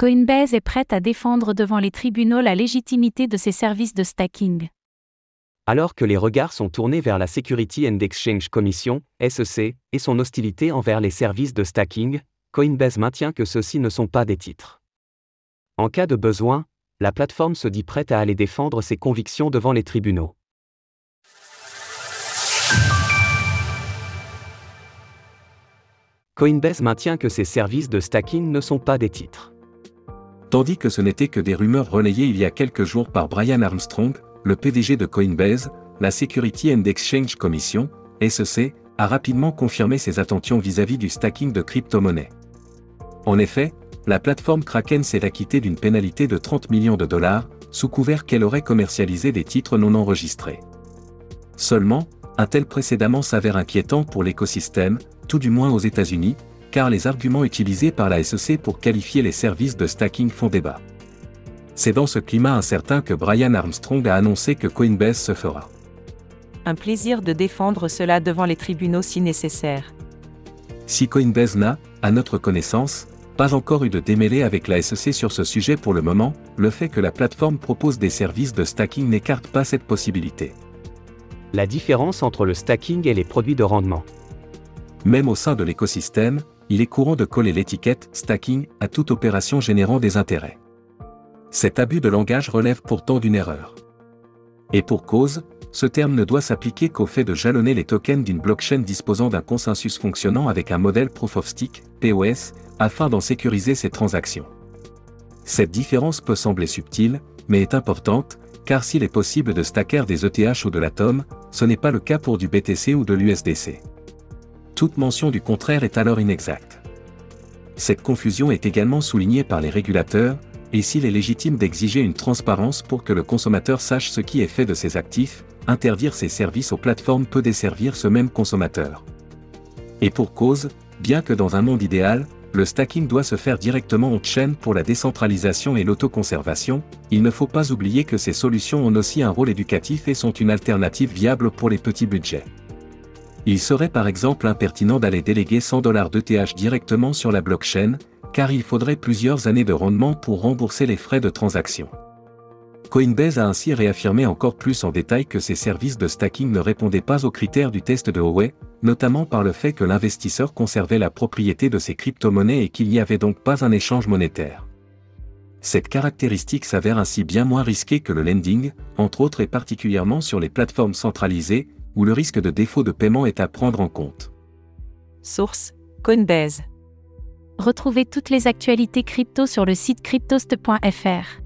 Coinbase est prête à défendre devant les tribunaux la légitimité de ses services de stacking. Alors que les regards sont tournés vers la Security and Exchange Commission, SEC, et son hostilité envers les services de stacking, Coinbase maintient que ceux-ci ne sont pas des titres. En cas de besoin, la plateforme se dit prête à aller défendre ses convictions devant les tribunaux. Coinbase maintient que ses services de stacking ne sont pas des titres. Tandis que ce n'était que des rumeurs relayées il y a quelques jours par Brian Armstrong, le PDG de Coinbase, la Security and Exchange Commission, SEC, a rapidement confirmé ses attentions vis-à-vis du stacking de crypto-monnaies. En effet, la plateforme Kraken s'est acquittée d'une pénalité de 30 millions de dollars, sous couvert qu'elle aurait commercialisé des titres non enregistrés. Seulement, un tel précédemment s'avère inquiétant pour l'écosystème, tout du moins aux États-Unis, car les arguments utilisés par la SEC pour qualifier les services de stacking font débat. C'est dans ce climat incertain que Brian Armstrong a annoncé que Coinbase se fera. Un plaisir de défendre cela devant les tribunaux si nécessaire. Si Coinbase n'a, à notre connaissance, pas encore eu de démêlé avec la SEC sur ce sujet pour le moment, le fait que la plateforme propose des services de stacking n'écarte pas cette possibilité. La différence entre le stacking et les produits de rendement. Même au sein de l'écosystème, il est courant de coller l'étiquette stacking à toute opération générant des intérêts. Cet abus de langage relève pourtant d'une erreur. Et pour cause, ce terme ne doit s'appliquer qu'au fait de jalonner les tokens d'une blockchain disposant d'un consensus fonctionnant avec un modèle Proof of POS, afin d'en sécuriser ses transactions. Cette différence peut sembler subtile, mais est importante, car s'il est possible de stacker des ETH ou de l'atome, ce n'est pas le cas pour du BTC ou de l'USDC. Toute mention du contraire est alors inexacte. Cette confusion est également soulignée par les régulateurs, et s'il est légitime d'exiger une transparence pour que le consommateur sache ce qui est fait de ses actifs, interdire ses services aux plateformes peut desservir ce même consommateur. Et pour cause, bien que dans un monde idéal, le stacking doit se faire directement en chaîne pour la décentralisation et l'autoconservation, il ne faut pas oublier que ces solutions ont aussi un rôle éducatif et sont une alternative viable pour les petits budgets. Il serait par exemple impertinent d'aller déléguer 100 dollars d'ETH directement sur la blockchain, car il faudrait plusieurs années de rendement pour rembourser les frais de transaction. Coinbase a ainsi réaffirmé encore plus en détail que ses services de stacking ne répondaient pas aux critères du test de Huawei, notamment par le fait que l'investisseur conservait la propriété de ses crypto-monnaies et qu'il n'y avait donc pas un échange monétaire. Cette caractéristique s'avère ainsi bien moins risquée que le lending, entre autres et particulièrement sur les plateformes centralisées, où le risque de défaut de paiement est à prendre en compte. Source Coinbase. Retrouvez toutes les actualités crypto sur le site cryptost.fr.